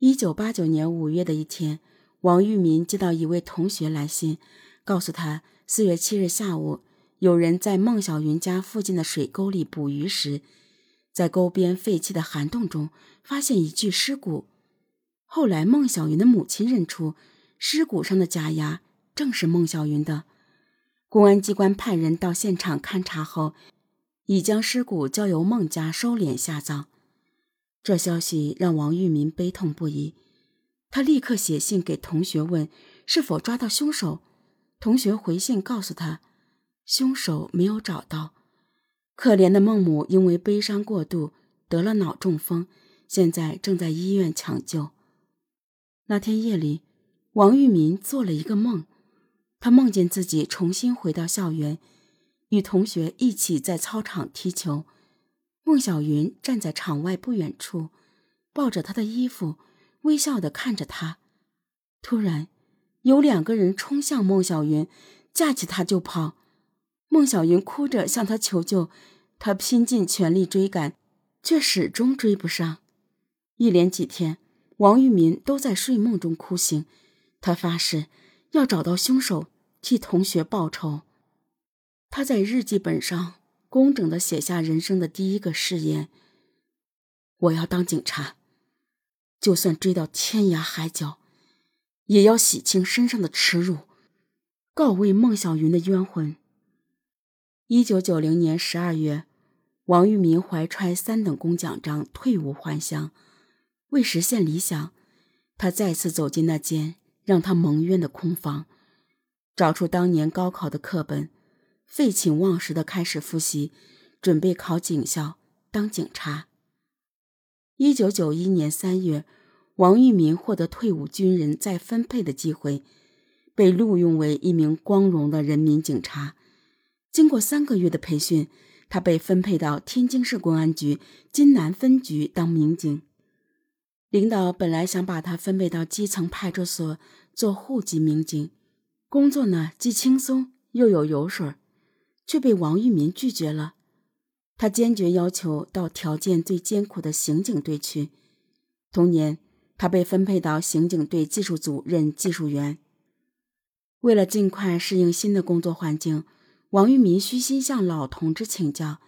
一九八九年五月的一天，王玉民接到一位同学来信，告诉他四月七日下午，有人在孟小云家附近的水沟里捕鱼时，在沟边废弃的涵洞中发现一具尸骨。后来，孟小云的母亲认出尸骨上的假牙正是孟小云的。公安机关派人到现场勘查后，已将尸骨交由孟家收敛下葬。这消息让王玉民悲痛不已，他立刻写信给同学问是否抓到凶手。同学回信告诉他，凶手没有找到。可怜的孟母因为悲伤过度得了脑中风，现在正在医院抢救。那天夜里，王玉民做了一个梦，他梦见自己重新回到校园，与同学一起在操场踢球。孟小云站在场外不远处，抱着他的衣服，微笑的看着他。突然，有两个人冲向孟小云，架起他就跑。孟小云哭着向他求救，他拼尽全力追赶，却始终追不上。一连几天，王玉民都在睡梦中哭醒。他发誓要找到凶手，替同学报仇。他在日记本上。工整的写下人生的第一个誓言：我要当警察，就算追到天涯海角，也要洗清身上的耻辱，告慰孟小云的冤魂。一九九零年十二月，王玉民怀揣三等功奖章退伍还乡。为实现理想，他再次走进那间让他蒙冤的空房，找出当年高考的课本。废寝忘食的开始复习，准备考警校当警察。一九九一年三月，王玉民获得退伍军人再分配的机会，被录用为一名光荣的人民警察。经过三个月的培训，他被分配到天津市公安局津南分局当民警。领导本来想把他分配到基层派出所做户籍民警，工作呢既轻松又有油水儿。却被王玉民拒绝了，他坚决要求到条件最艰苦的刑警队去。同年，他被分配到刑警队技术组任技术员。为了尽快适应新的工作环境，王玉民虚心向老同志请教，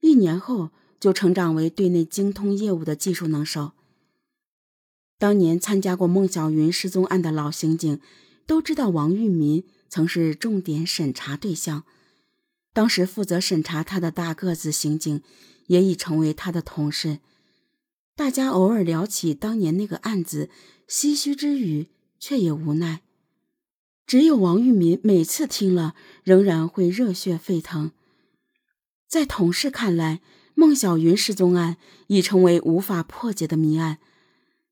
一年后就成长为队内精通业务的技术能手。当年参加过孟小云失踪案的老刑警都知道，王玉民曾是重点审查对象。当时负责审查他的大个子刑警，也已成为他的同事。大家偶尔聊起当年那个案子，唏嘘之余，却也无奈。只有王玉民每次听了，仍然会热血沸腾。在同事看来，孟小云失踪案已成为无法破解的谜案。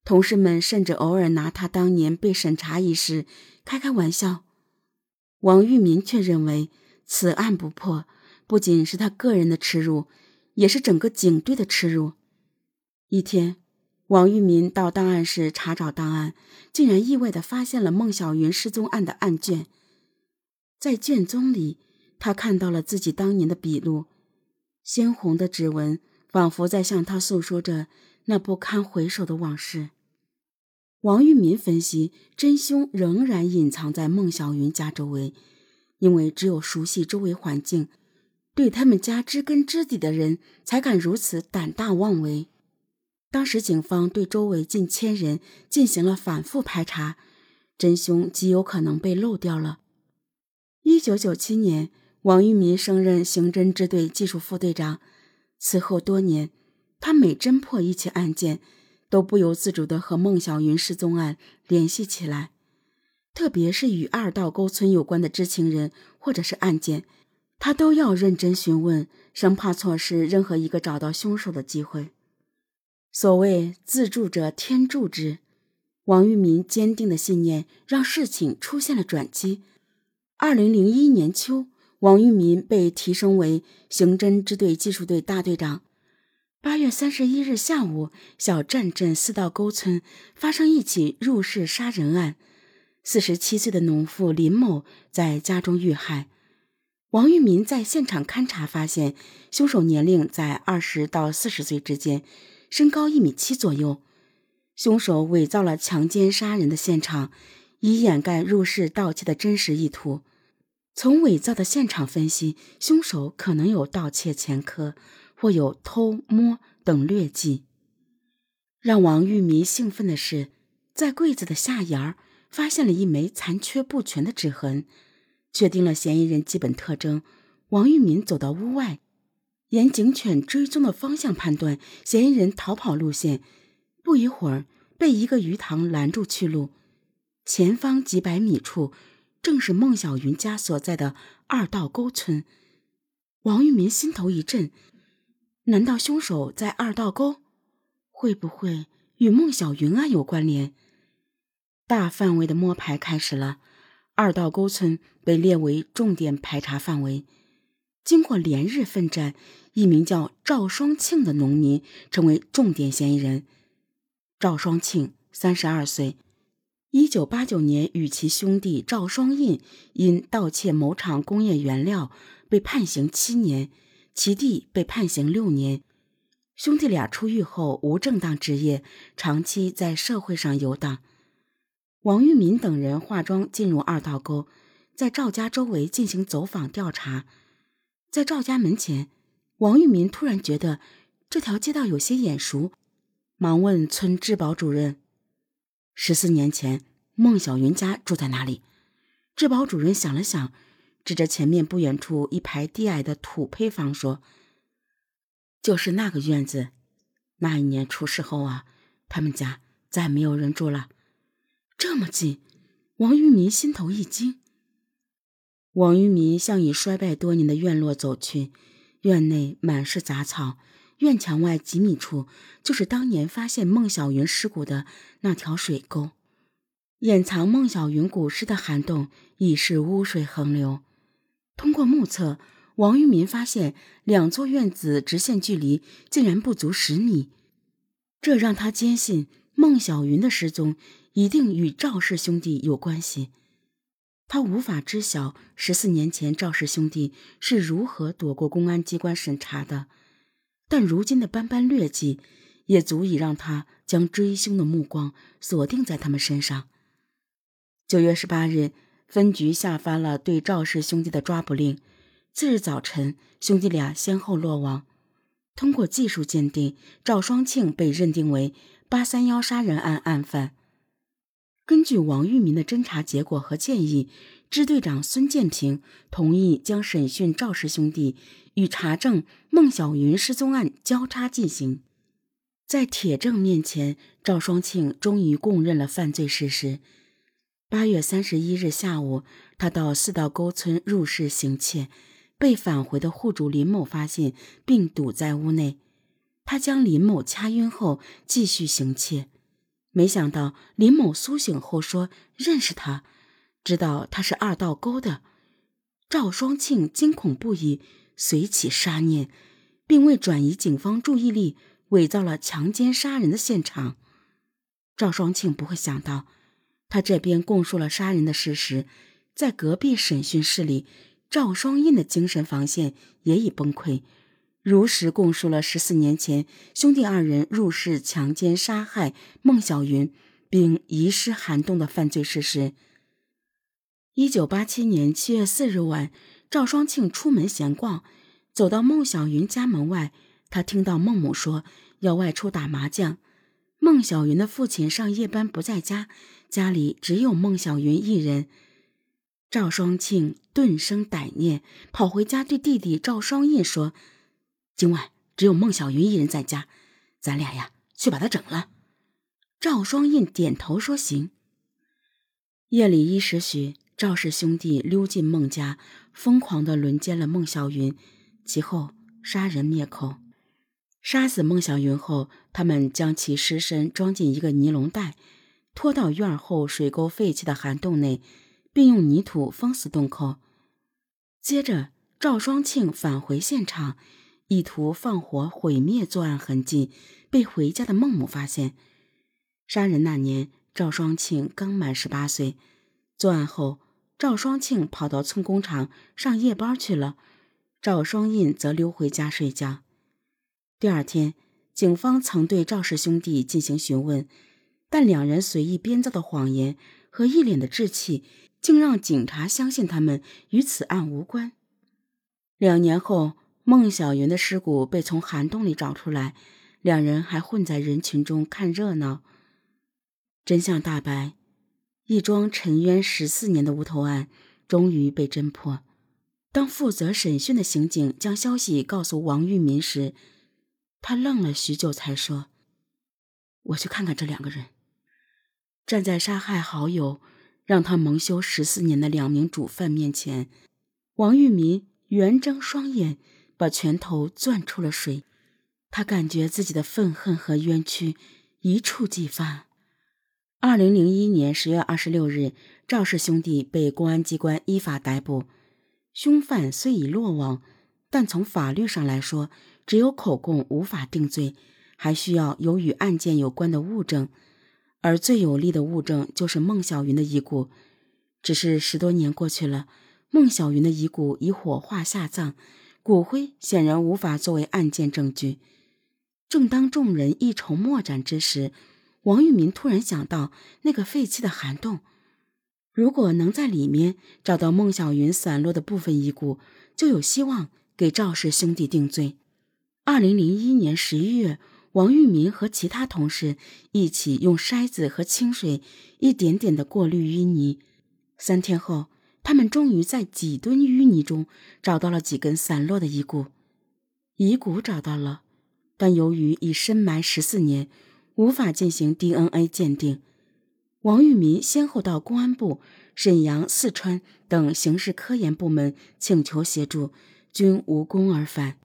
同事们甚至偶尔拿他当年被审查一事开开玩笑。王玉民却认为。此案不破，不仅是他个人的耻辱，也是整个警队的耻辱。一天，王玉民到档案室查找档案，竟然意外的发现了孟小云失踪案的案卷。在卷宗里，他看到了自己当年的笔录，鲜红的指纹仿佛在向他诉说着那不堪回首的往事。王玉民分析，真凶仍然隐藏在孟小云家周围。因为只有熟悉周围环境，对他们家知根知底的人，才敢如此胆大妄为。当时警方对周围近千人进行了反复排查，真凶极有可能被漏掉了。一九九七年，王玉民升任刑侦支队技术副队长。此后多年，他每侦破一起案件，都不由自主地和孟小云失踪案联系起来。特别是与二道沟村有关的知情人或者是案件，他都要认真询问，生怕错失任何一个找到凶手的机会。所谓自助者天助之，王玉民坚定的信念让事情出现了转机。二零零一年秋，王玉民被提升为刑侦支队技术队大队长。八月三十一日下午，小站镇四道沟村发生一起入室杀人案。四十七岁的农妇林某在家中遇害。王玉民在现场勘查发现，凶手年龄在二十到四十岁之间，身高一米七左右。凶手伪造了强奸杀人的现场，以掩盖入室盗窃的真实意图。从伪造的现场分析，凶手可能有盗窃前科，或有偷摸等劣迹。让王玉民兴奋的是，在柜子的下沿儿发现了一枚残缺不全的指痕，确定了嫌疑人基本特征。王玉民走到屋外，沿警犬追踪的方向判断嫌疑人逃跑路线。不一会儿，被一个鱼塘拦住去路，前方几百米处，正是孟小云家所在的二道沟村。王玉民心头一震，难道凶手在二道沟？会不会与孟小云案有关联？大范围的摸排开始了，二道沟村被列为重点排查范围。经过连日奋战，一名叫赵双庆的农民成为重点嫌疑人。赵双庆，三十二岁，一九八九年与其兄弟赵双印因盗窃某厂工业原料被判刑七年，其弟被判刑六年。兄弟俩出狱后无正当职业，长期在社会上游荡。王玉民等人化妆进入二道沟，在赵家周围进行走访调查。在赵家门前，王玉民突然觉得这条街道有些眼熟。忙问村治保主任：“十四年前，孟小云家住在哪里？”治保主任想了想，指着前面不远处一排低矮的土坯房说：“就是那个院子。那一年出事后啊，他们家再没有人住了。这么近，王玉民心头一惊。王玉民向已衰败多年的院落走去，院内满是杂草。院墙外几米处，就是当年发现孟小云尸骨的那条水沟，掩藏孟小云骨尸的涵洞已是污水横流。通过目测，王玉民发现两座院子直线距离竟然不足十米，这让他坚信孟小云的失踪一定与赵氏兄弟有关系。他无法知晓十四年前赵氏兄弟是如何躲过公安机关审查的。但如今的斑斑劣迹，也足以让他将追凶的目光锁定在他们身上。九月十八日，分局下发了对赵氏兄弟的抓捕令。次日早晨，兄弟俩先后落网。通过技术鉴定，赵双庆被认定为八三幺杀人案案犯。根据王玉民的侦查结果和建议，支队长孙建平同意将审讯赵氏兄弟与查证孟小云失踪案交叉进行。在铁证面前，赵双庆终于供认了犯罪事实。八月三十一日下午，他到四道沟村入室行窃，被返回的户主林某发现并堵在屋内。他将林某掐晕后继续行窃。没想到林某苏醒后说认识他，知道他是二道沟的。赵双庆惊恐不已，随起杀念，并为转移警方注意力，伪造了强奸杀人的现场。赵双庆不会想到，他这边供述了杀人的事实，在隔壁审讯室里，赵双印的精神防线也已崩溃。如实供述了十四年前兄弟二人入室强奸杀害孟小云，并遗失涵洞的犯罪事实。一九八七年七月四日晚，赵双庆出门闲逛，走到孟小云家门外，他听到孟母说要外出打麻将。孟小云的父亲上夜班不在家，家里只有孟小云一人。赵双庆顿生歹念，跑回家对弟弟赵双印说。今晚只有孟小云一人在家，咱俩呀去把她整了。赵双印点头说：“行。”夜里一时许，赵氏兄弟溜进孟家，疯狂地轮奸了孟小云，其后杀人灭口。杀死孟小云后，他们将其尸身装进一个尼龙袋，拖到院后水沟废弃的涵洞内，并用泥土封死洞口。接着，赵双庆返回现场。意图放火毁灭作案痕迹，被回家的孟母发现。杀人那年，赵双庆刚满十八岁。作案后，赵双庆跑到村工厂上夜班去了，赵双印则溜回家睡觉。第二天，警方曾对赵氏兄弟进行询问，但两人随意编造的谎言和一脸的稚气，竟让警察相信他们与此案无关。两年后，孟小云的尸骨被从涵洞里找出来，两人还混在人群中看热闹。真相大白，一桩沉冤十四年的无头案终于被侦破。当负责审讯的刑警将消息告诉王玉民时，他愣了许久，才说：“我去看看这两个人。”站在杀害好友、让他蒙羞十四年的两名主犯面前，王玉民圆睁双眼，把拳头攥出了水。他感觉自己的愤恨和冤屈一触即发。二零零一年十月二十六日，赵氏兄弟被公安机关依法逮捕。凶犯虽已落网，但从法律上来说，只有口供无法定罪，还需要有与案件有关的物证。而最有力的物证就是孟小云的遗骨。只是十多年过去了，孟小云的遗骨已火化下葬，骨灰显然无法作为案件证据。正当众人一筹莫展之时，王玉民突然想到那个废弃的涵洞，如果能在里面找到孟小云散落的部分遗骨，就有希望给赵氏兄弟定罪。二零零一年十一月，王玉民和其他同事一起用筛子和清水一点点的过滤淤泥。三天后，他们终于在几吨淤泥中找到了几根散落的遗骨。遗骨找到了，但由于已深埋十四年。无法进行 DNA 鉴定，王玉民先后到公安部、沈阳、四川等刑事科研部门请求协助，均无功而返。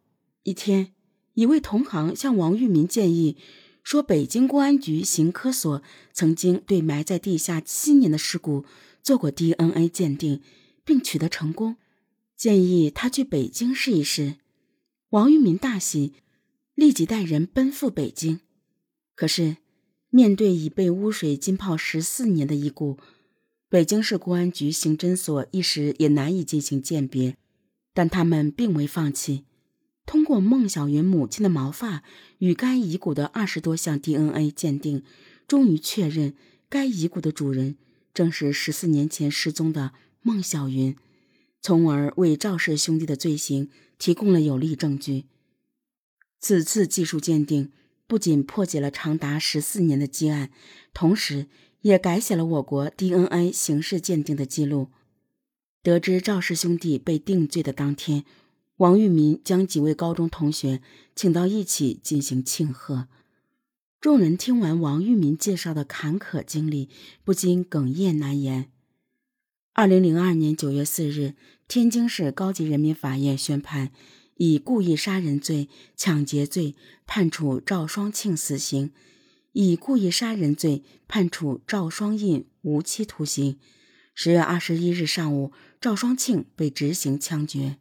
一天，一位同行向王玉民建议说，北京公安局刑科所曾经对埋在地下七年的尸骨做过 DNA 鉴定，并取得成功，建议他去北京试一试。王玉民大喜，立即带人奔赴北京。可是，面对已被污水浸泡十四年的遗骨，北京市公安局刑侦所一时也难以进行鉴别。但他们并未放弃，通过孟小云母亲的毛发与该遗骨的二十多项 DNA 鉴定，终于确认该遗骨的主人正是十四年前失踪的孟小云，从而为赵氏兄弟的罪行提供了有力证据。此次技术鉴定。不仅破解了长达十四年的积案，同时也改写了我国 DNA 刑事鉴定的记录。得知赵氏兄弟被定罪的当天，王玉民将几位高中同学请到一起进行庆贺。众人听完王玉民介绍的坎坷经历，不禁哽咽难言。二零零二年九月四日，天津市高级人民法院宣判。以故意杀人罪、抢劫罪判处赵双庆死刑，以故意杀人罪判处赵双印无期徒刑。十月二十一日上午，赵双庆被执行枪决。